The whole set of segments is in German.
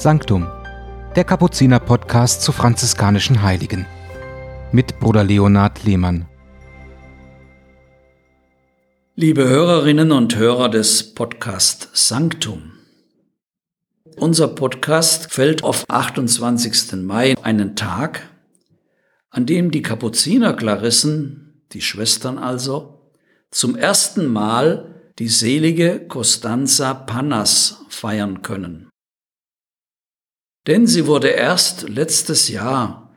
Sanctum, der Kapuziner-Podcast zu franziskanischen Heiligen. Mit Bruder Leonhard Lehmann. Liebe Hörerinnen und Hörer des Podcast Sanctum. Unser Podcast fällt auf 28. Mai, einen Tag, an dem die Kapuzinerklarissen, die Schwestern also, zum ersten Mal die selige Costanza Pannas feiern können. Denn sie wurde erst letztes Jahr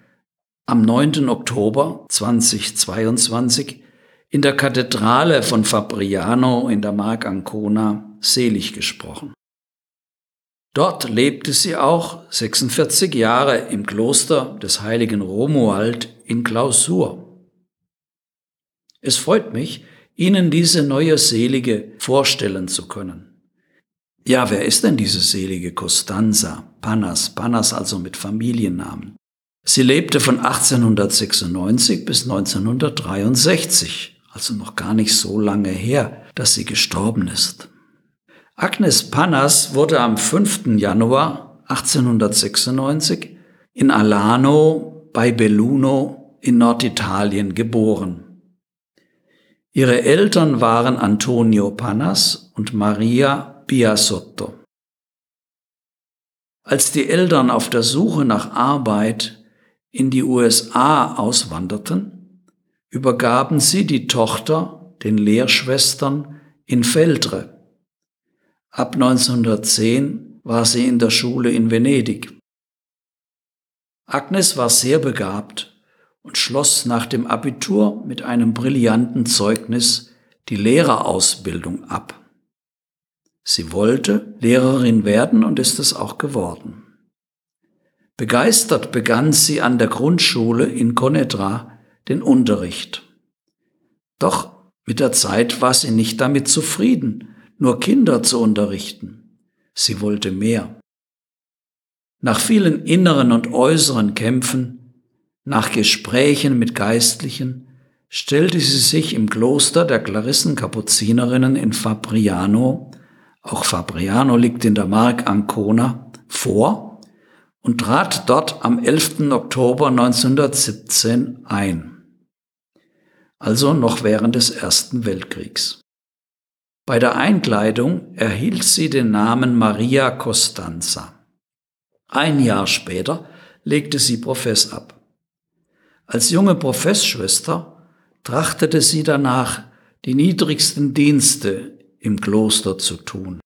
am 9. Oktober 2022 in der Kathedrale von Fabriano in der Mark Ancona selig gesprochen. Dort lebte sie auch 46 Jahre im Kloster des heiligen Romuald in Klausur. Es freut mich, Ihnen diese neue Selige vorstellen zu können. Ja, wer ist denn diese Selige Costanza? Panas, Panas also mit Familiennamen. Sie lebte von 1896 bis 1963, also noch gar nicht so lange her, dass sie gestorben ist. Agnes Panas wurde am 5. Januar 1896 in Alano bei Belluno in Norditalien geboren. Ihre Eltern waren Antonio Panas und Maria Biasotto. Als die Eltern auf der Suche nach Arbeit in die USA auswanderten, übergaben sie die Tochter den Lehrschwestern in Feldre. Ab 1910 war sie in der Schule in Venedig. Agnes war sehr begabt und schloss nach dem Abitur mit einem brillanten Zeugnis die Lehrerausbildung ab. Sie wollte Lehrerin werden und ist es auch geworden. Begeistert begann sie an der Grundschule in Conedra den Unterricht. Doch mit der Zeit war sie nicht damit zufrieden, nur Kinder zu unterrichten. Sie wollte mehr. Nach vielen inneren und äußeren Kämpfen nach Gesprächen mit Geistlichen stellte sie sich im Kloster der Klarissenkapuzinerinnen in Fabriano, auch Fabriano liegt in der Mark Ancona, vor und trat dort am 11. Oktober 1917 ein. Also noch während des Ersten Weltkriegs. Bei der Einkleidung erhielt sie den Namen Maria Costanza. Ein Jahr später legte sie Profess ab. Als junge Professschwester trachtete sie danach, die niedrigsten Dienste im Kloster zu tun.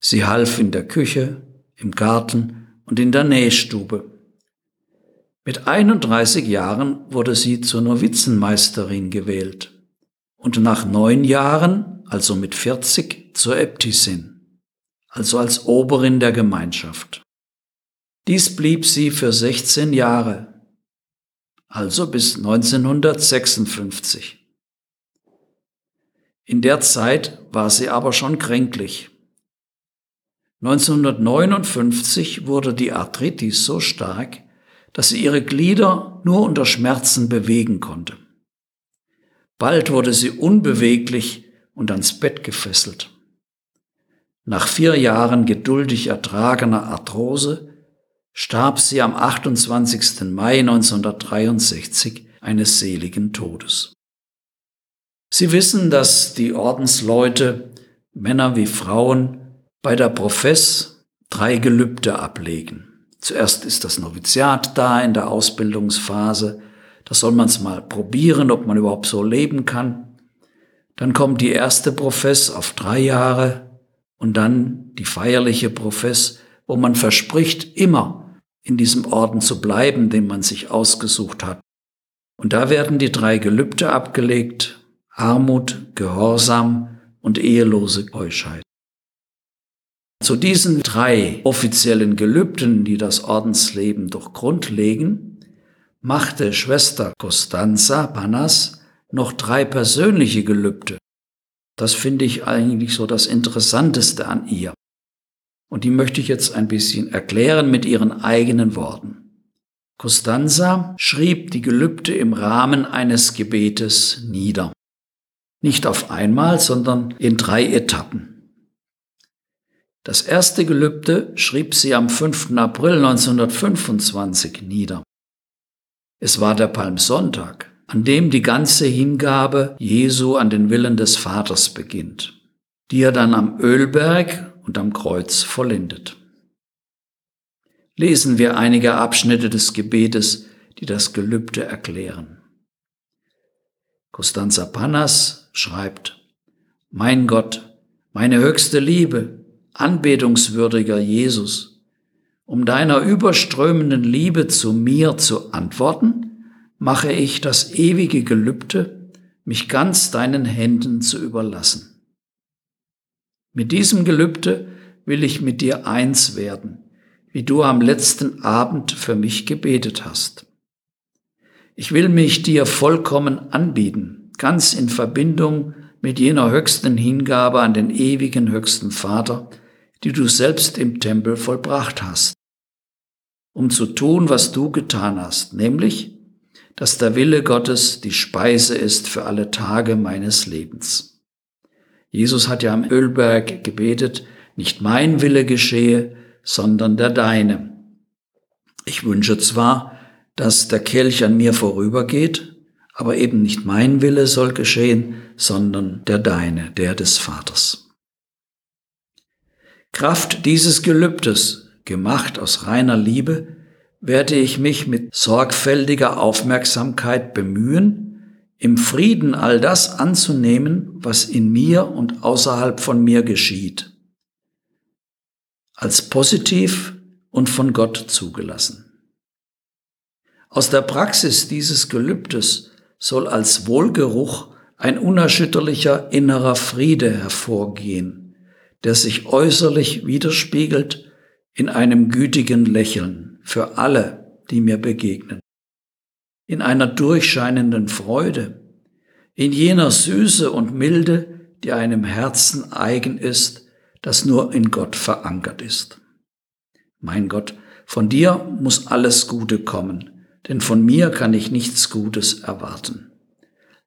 Sie half in der Küche, im Garten und in der Nähstube. Mit 31 Jahren wurde sie zur Novizenmeisterin gewählt und nach neun Jahren, also mit 40, zur Äbtissin, also als Oberin der Gemeinschaft. Dies blieb sie für 16 Jahre also bis 1956. In der Zeit war sie aber schon kränklich. 1959 wurde die Arthritis so stark, dass sie ihre Glieder nur unter Schmerzen bewegen konnte. Bald wurde sie unbeweglich und ans Bett gefesselt. Nach vier Jahren geduldig ertragener Arthrose starb sie am 28. Mai 1963 eines seligen Todes. Sie wissen, dass die Ordensleute, Männer wie Frauen, bei der Profess drei Gelübde ablegen. Zuerst ist das Noviziat da in der Ausbildungsphase. Da soll man es mal probieren, ob man überhaupt so leben kann. Dann kommt die erste Profess auf drei Jahre und dann die feierliche Profess, wo man verspricht, immer in diesem Orden zu bleiben, den man sich ausgesucht hat. Und da werden die drei Gelübde abgelegt, Armut, Gehorsam und ehelose Keuschheit. Zu diesen drei offiziellen Gelübden, die das Ordensleben durch Grund legen, machte Schwester Costanza Panas noch drei persönliche Gelübde. Das finde ich eigentlich so das Interessanteste an ihr. Und die möchte ich jetzt ein bisschen erklären mit ihren eigenen Worten. Costanza schrieb die Gelübde im Rahmen eines Gebetes nieder. Nicht auf einmal, sondern in drei Etappen. Das erste Gelübde schrieb sie am 5. April 1925 nieder. Es war der Palmsonntag, an dem die ganze Hingabe Jesu an den Willen des Vaters beginnt, die er dann am Ölberg und am Kreuz vollendet. Lesen wir einige Abschnitte des Gebetes, die das Gelübde erklären. Costanza Pannas schreibt, Mein Gott, meine höchste Liebe, anbetungswürdiger Jesus, um deiner überströmenden Liebe zu mir zu antworten, mache ich das ewige Gelübde, mich ganz deinen Händen zu überlassen. Mit diesem Gelübde will ich mit dir eins werden, wie du am letzten Abend für mich gebetet hast. Ich will mich dir vollkommen anbieten, ganz in Verbindung mit jener höchsten Hingabe an den ewigen höchsten Vater, die du selbst im Tempel vollbracht hast, um zu tun, was du getan hast, nämlich, dass der Wille Gottes die Speise ist für alle Tage meines Lebens. Jesus hat ja am Ölberg gebetet, nicht mein Wille geschehe, sondern der deine. Ich wünsche zwar, dass der Kelch an mir vorübergeht, aber eben nicht mein Wille soll geschehen, sondern der deine, der des Vaters. Kraft dieses Gelübdes, gemacht aus reiner Liebe, werde ich mich mit sorgfältiger Aufmerksamkeit bemühen, im Frieden all das anzunehmen, was in mir und außerhalb von mir geschieht, als positiv und von Gott zugelassen. Aus der Praxis dieses Gelübdes soll als Wohlgeruch ein unerschütterlicher innerer Friede hervorgehen, der sich äußerlich widerspiegelt in einem gütigen Lächeln für alle, die mir begegnen, in einer durchscheinenden Freude, in jener Süße und Milde, die einem Herzen eigen ist, das nur in Gott verankert ist. Mein Gott, von dir muss alles Gute kommen, denn von mir kann ich nichts Gutes erwarten.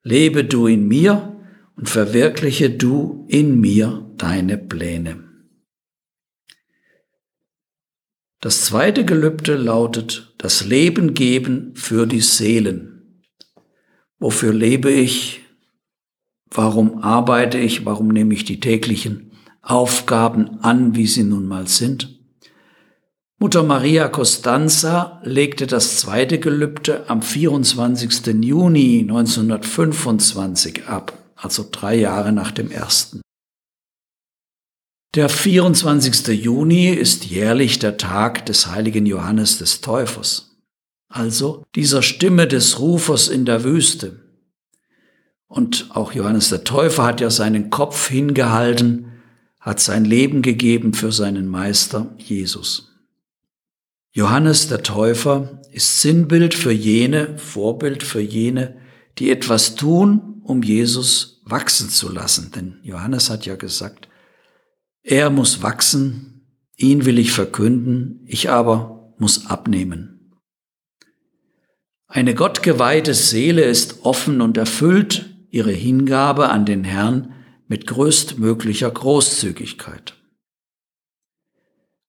Lebe du in mir und verwirkliche du in mir deine Pläne. Das zweite Gelübde lautet das Leben geben für die Seelen. Wofür lebe ich? Warum arbeite ich? Warum nehme ich die täglichen Aufgaben an, wie sie nun mal sind? Mutter Maria Costanza legte das zweite Gelübde am 24. Juni 1925 ab also drei Jahre nach dem ersten. Der 24. Juni ist jährlich der Tag des heiligen Johannes des Täufers, also dieser Stimme des Rufers in der Wüste. Und auch Johannes der Täufer hat ja seinen Kopf hingehalten, hat sein Leben gegeben für seinen Meister Jesus. Johannes der Täufer ist Sinnbild für jene, Vorbild für jene, die etwas tun, um Jesus wachsen zu lassen. Denn Johannes hat ja gesagt, er muss wachsen, ihn will ich verkünden, ich aber muss abnehmen. Eine gottgeweihte Seele ist offen und erfüllt ihre Hingabe an den Herrn mit größtmöglicher Großzügigkeit.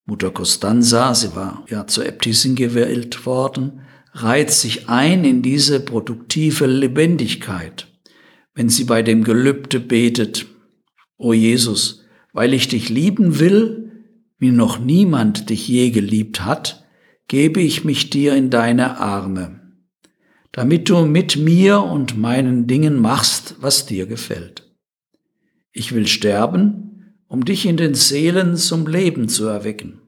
Mutter Costanza, sie war ja zur Äbtissin gewählt worden, reiht sich ein in diese produktive Lebendigkeit, wenn sie bei dem Gelübde betet, O Jesus, weil ich dich lieben will, wie noch niemand dich je geliebt hat, gebe ich mich dir in deine Arme, damit du mit mir und meinen Dingen machst, was dir gefällt. Ich will sterben, um dich in den Seelen zum Leben zu erwecken.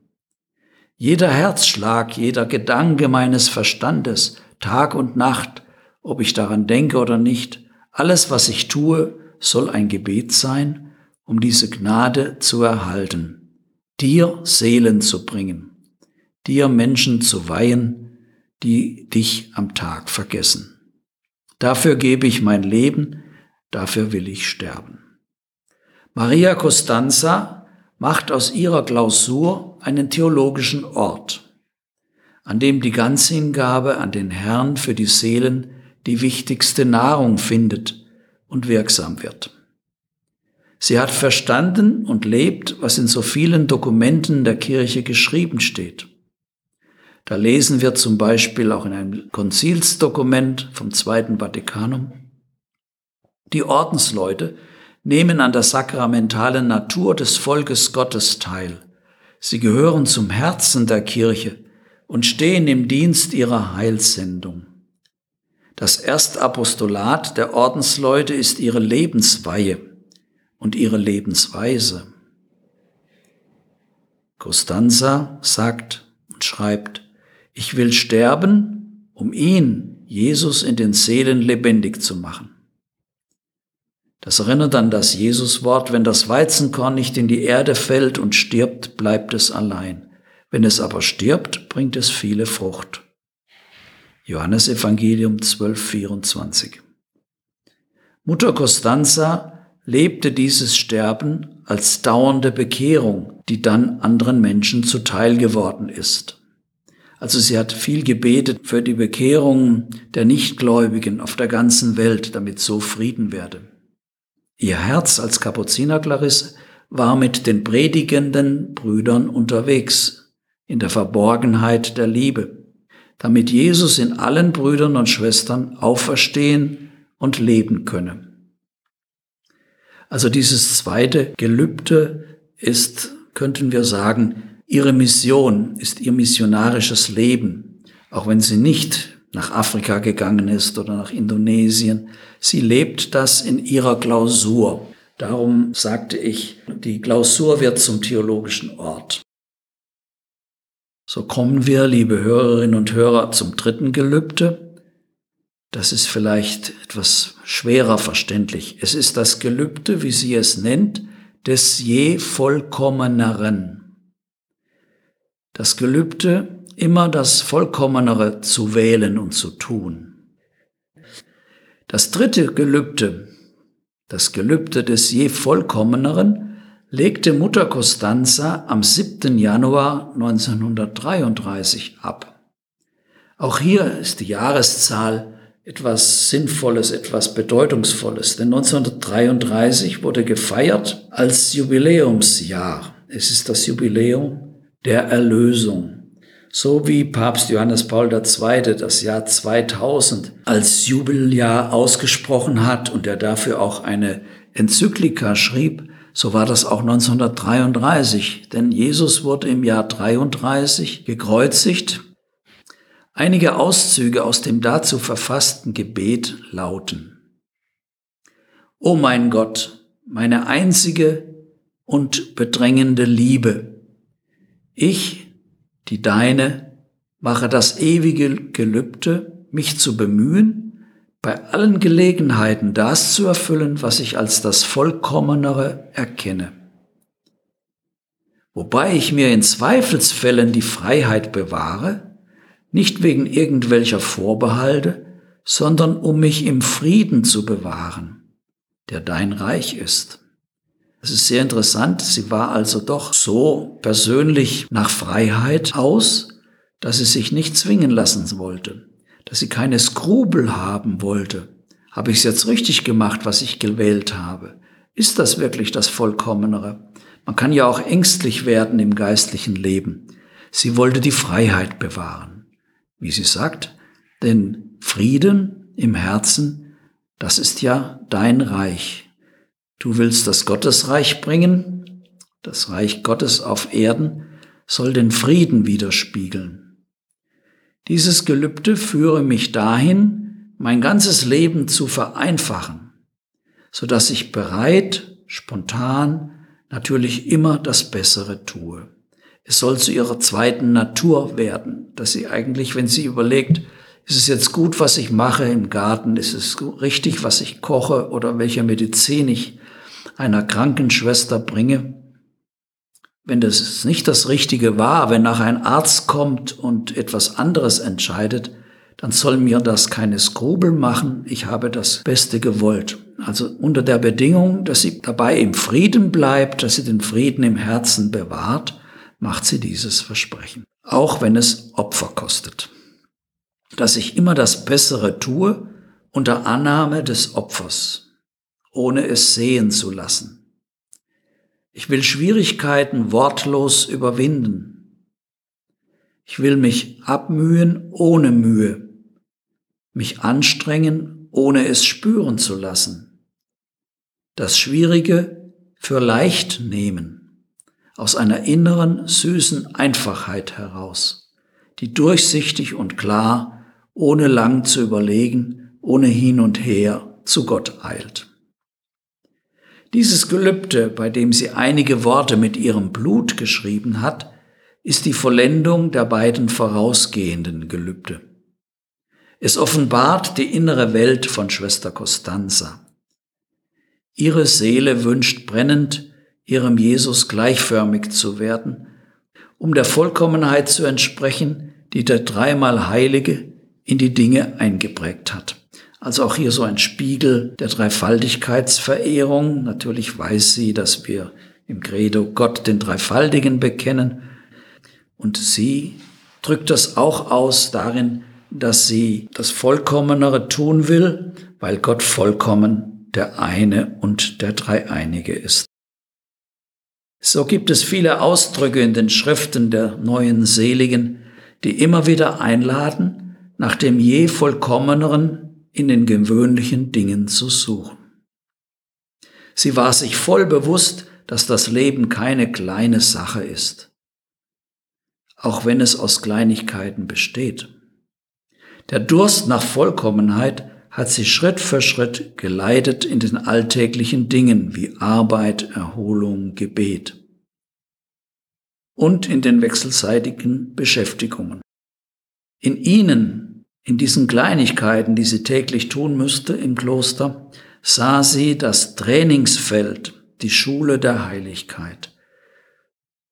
Jeder Herzschlag, jeder Gedanke meines Verstandes, Tag und Nacht, ob ich daran denke oder nicht, alles, was ich tue, soll ein Gebet sein, um diese Gnade zu erhalten, dir Seelen zu bringen, dir Menschen zu weihen, die dich am Tag vergessen. Dafür gebe ich mein Leben, dafür will ich sterben. Maria Costanza macht aus ihrer Klausur einen theologischen Ort, an dem die Ganzhingabe an den Herrn für die Seelen die wichtigste Nahrung findet und wirksam wird. Sie hat verstanden und lebt, was in so vielen Dokumenten der Kirche geschrieben steht. Da lesen wir zum Beispiel auch in einem Konzilsdokument vom Zweiten Vatikanum, die Ordensleute nehmen an der sakramentalen Natur des Volkes Gottes teil. Sie gehören zum Herzen der Kirche und stehen im Dienst ihrer Heilssendung. Das Erstapostolat der Ordensleute ist ihre Lebensweihe und ihre Lebensweise. Costanza sagt und schreibt, ich will sterben, um ihn, Jesus, in den Seelen lebendig zu machen. Das erinnert an das Jesuswort, wenn das Weizenkorn nicht in die Erde fällt und stirbt, bleibt es allein. Wenn es aber stirbt, bringt es viele Frucht. Johannes Evangelium 12, 24. Mutter Costanza lebte dieses Sterben als dauernde Bekehrung, die dann anderen Menschen zuteil geworden ist. Also sie hat viel gebetet für die Bekehrung der Nichtgläubigen auf der ganzen Welt, damit so Frieden werde. Ihr Herz als Kapuzinerklarisse war mit den predigenden Brüdern unterwegs, in der Verborgenheit der Liebe, damit Jesus in allen Brüdern und Schwestern auferstehen und leben könne. Also dieses zweite Gelübde ist, könnten wir sagen, Ihre Mission ist ihr missionarisches Leben, auch wenn sie nicht nach Afrika gegangen ist oder nach Indonesien. Sie lebt das in ihrer Klausur. Darum sagte ich, die Klausur wird zum theologischen Ort. So kommen wir, liebe Hörerinnen und Hörer, zum dritten Gelübde. Das ist vielleicht etwas schwerer verständlich. Es ist das Gelübde, wie sie es nennt, des je vollkommeneren das Gelübde, immer das Vollkommenere zu wählen und zu tun. Das dritte Gelübde, das Gelübde des je Vollkommeneren, legte Mutter Costanza am 7. Januar 1933 ab. Auch hier ist die Jahreszahl etwas Sinnvolles, etwas Bedeutungsvolles, denn 1933 wurde gefeiert als Jubiläumsjahr. Es ist das Jubiläum der Erlösung. So wie Papst Johannes Paul II. das Jahr 2000 als Jubeljahr ausgesprochen hat und er dafür auch eine Enzyklika schrieb, so war das auch 1933, denn Jesus wurde im Jahr 33 gekreuzigt. Einige Auszüge aus dem dazu verfassten Gebet lauten. O mein Gott, meine einzige und bedrängende Liebe, ich, die Deine, mache das ewige Gelübde, mich zu bemühen, bei allen Gelegenheiten das zu erfüllen, was ich als das Vollkommenere erkenne. Wobei ich mir in Zweifelsfällen die Freiheit bewahre, nicht wegen irgendwelcher Vorbehalte, sondern um mich im Frieden zu bewahren, der dein Reich ist. Es ist sehr interessant. Sie war also doch so persönlich nach Freiheit aus, dass sie sich nicht zwingen lassen wollte, dass sie keine Skrupel haben wollte. Habe ich es jetzt richtig gemacht, was ich gewählt habe? Ist das wirklich das Vollkommenere? Man kann ja auch ängstlich werden im geistlichen Leben. Sie wollte die Freiheit bewahren. Wie sie sagt, denn Frieden im Herzen, das ist ja dein Reich. Du willst das Gottesreich bringen, das Reich Gottes auf Erden soll den Frieden widerspiegeln. Dieses Gelübde führe mich dahin, mein ganzes Leben zu vereinfachen, so dass ich bereit, spontan, natürlich immer das Bessere tue. Es soll zu ihrer zweiten Natur werden, dass sie eigentlich, wenn sie überlegt, ist es jetzt gut, was ich mache im Garten, ist es richtig, was ich koche oder welche Medizin ich einer Krankenschwester bringe, wenn das nicht das Richtige war, wenn nachher ein Arzt kommt und etwas anderes entscheidet, dann soll mir das keine Skrubel machen. Ich habe das Beste gewollt. Also unter der Bedingung, dass sie dabei im Frieden bleibt, dass sie den Frieden im Herzen bewahrt, macht sie dieses Versprechen. Auch wenn es Opfer kostet. Dass ich immer das Bessere tue unter Annahme des Opfers ohne es sehen zu lassen. Ich will Schwierigkeiten wortlos überwinden. Ich will mich abmühen ohne Mühe, mich anstrengen, ohne es spüren zu lassen. Das Schwierige für leicht nehmen, aus einer inneren, süßen Einfachheit heraus, die durchsichtig und klar, ohne lang zu überlegen, ohne hin und her zu Gott eilt. Dieses Gelübde, bei dem sie einige Worte mit ihrem Blut geschrieben hat, ist die Vollendung der beiden vorausgehenden Gelübde. Es offenbart die innere Welt von Schwester Costanza. Ihre Seele wünscht brennend, ihrem Jesus gleichförmig zu werden, um der Vollkommenheit zu entsprechen, die der dreimal Heilige in die Dinge eingeprägt hat. Also auch hier so ein Spiegel der Dreifaltigkeitsverehrung. Natürlich weiß sie, dass wir im Credo Gott den Dreifaltigen bekennen. Und sie drückt das auch aus darin, dass sie das Vollkommenere tun will, weil Gott vollkommen der eine und der Dreieinige ist. So gibt es viele Ausdrücke in den Schriften der neuen Seligen, die immer wieder einladen, nach dem je vollkommeneren in den gewöhnlichen Dingen zu suchen. Sie war sich voll bewusst, dass das Leben keine kleine Sache ist, auch wenn es aus Kleinigkeiten besteht. Der Durst nach Vollkommenheit hat sie Schritt für Schritt geleitet in den alltäglichen Dingen wie Arbeit, Erholung, Gebet und in den wechselseitigen Beschäftigungen. In ihnen in diesen Kleinigkeiten, die sie täglich tun müsste im Kloster, sah sie das Trainingsfeld, die Schule der Heiligkeit.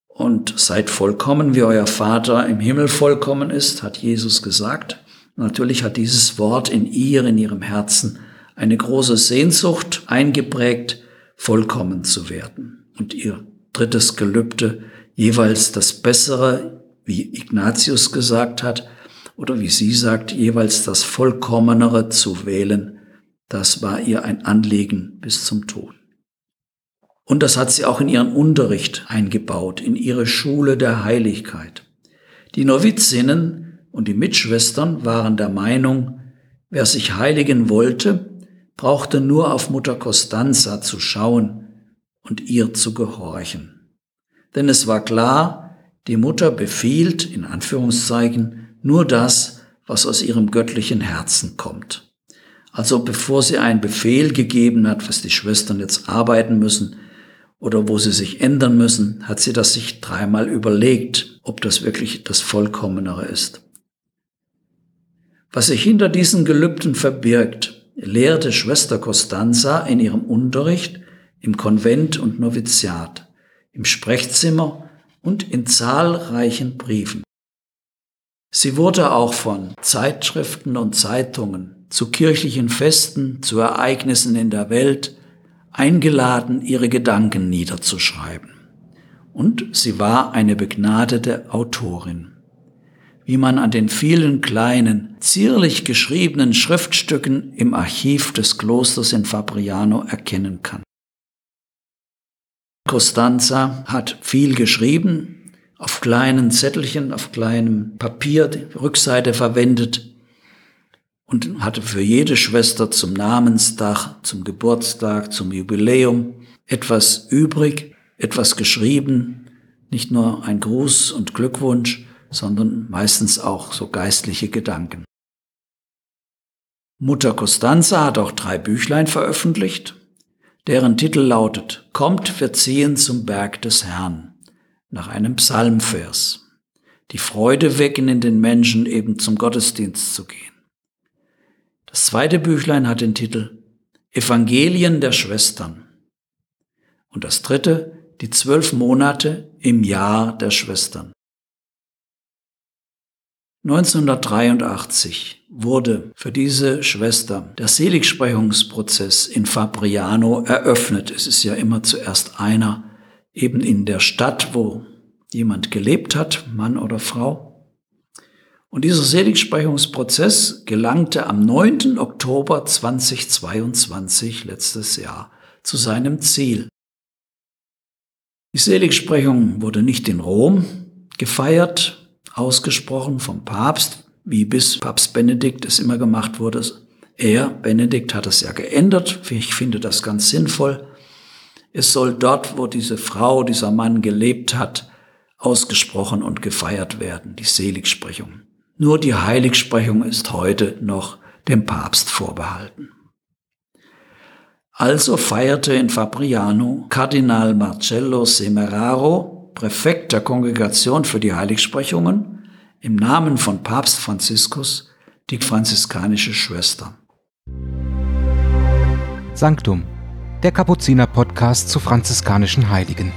Und seid vollkommen, wie euer Vater im Himmel vollkommen ist, hat Jesus gesagt. Natürlich hat dieses Wort in ihr, in ihrem Herzen, eine große Sehnsucht eingeprägt, vollkommen zu werden. Und ihr drittes Gelübde, jeweils das Bessere, wie Ignatius gesagt hat, oder wie sie sagt, jeweils das Vollkommenere zu wählen, das war ihr ein Anliegen bis zum Tod. Und das hat sie auch in ihren Unterricht eingebaut, in ihre Schule der Heiligkeit. Die Novizinnen und die Mitschwestern waren der Meinung, wer sich heiligen wollte, brauchte nur auf Mutter Costanza zu schauen und ihr zu gehorchen. Denn es war klar, die Mutter befiehlt, in Anführungszeichen, nur das, was aus ihrem göttlichen Herzen kommt. Also bevor sie einen Befehl gegeben hat, was die Schwestern jetzt arbeiten müssen oder wo sie sich ändern müssen, hat sie das sich dreimal überlegt, ob das wirklich das Vollkommenere ist. Was sich hinter diesen Gelübden verbirgt, lehrte Schwester Costanza in ihrem Unterricht, im Konvent und Noviziat, im Sprechzimmer und in zahlreichen Briefen. Sie wurde auch von Zeitschriften und Zeitungen zu kirchlichen Festen, zu Ereignissen in der Welt eingeladen, ihre Gedanken niederzuschreiben. Und sie war eine begnadete Autorin. Wie man an den vielen kleinen, zierlich geschriebenen Schriftstücken im Archiv des Klosters in Fabriano erkennen kann. Costanza hat viel geschrieben, auf kleinen Zettelchen, auf kleinem Papier die Rückseite verwendet und hatte für jede Schwester zum Namenstag, zum Geburtstag, zum Jubiläum etwas übrig, etwas geschrieben, nicht nur ein Gruß und Glückwunsch, sondern meistens auch so geistliche Gedanken. Mutter Costanza hat auch drei Büchlein veröffentlicht, deren Titel lautet Kommt, wir ziehen zum Berg des Herrn nach einem Psalmvers. Die Freude wecken in den Menschen, eben zum Gottesdienst zu gehen. Das zweite Büchlein hat den Titel Evangelien der Schwestern. Und das dritte, die zwölf Monate im Jahr der Schwestern. 1983 wurde für diese Schwester der Seligsprechungsprozess in Fabriano eröffnet. Es ist ja immer zuerst einer eben in der Stadt, wo jemand gelebt hat, Mann oder Frau. Und dieser Seligsprechungsprozess gelangte am 9. Oktober 2022, letztes Jahr, zu seinem Ziel. Die Seligsprechung wurde nicht in Rom gefeiert, ausgesprochen vom Papst, wie bis Papst Benedikt es immer gemacht wurde. Er, Benedikt, hat es ja geändert. Ich finde das ganz sinnvoll. Es soll dort, wo diese Frau, dieser Mann gelebt hat, ausgesprochen und gefeiert werden, die Seligsprechung. Nur die Heiligsprechung ist heute noch dem Papst vorbehalten. Also feierte in Fabriano Kardinal Marcello Semeraro, Präfekt der Kongregation für die Heiligsprechungen, im Namen von Papst Franziskus die franziskanische Schwester. Sanctum, der Kapuziner-Podcast zu franziskanischen Heiligen.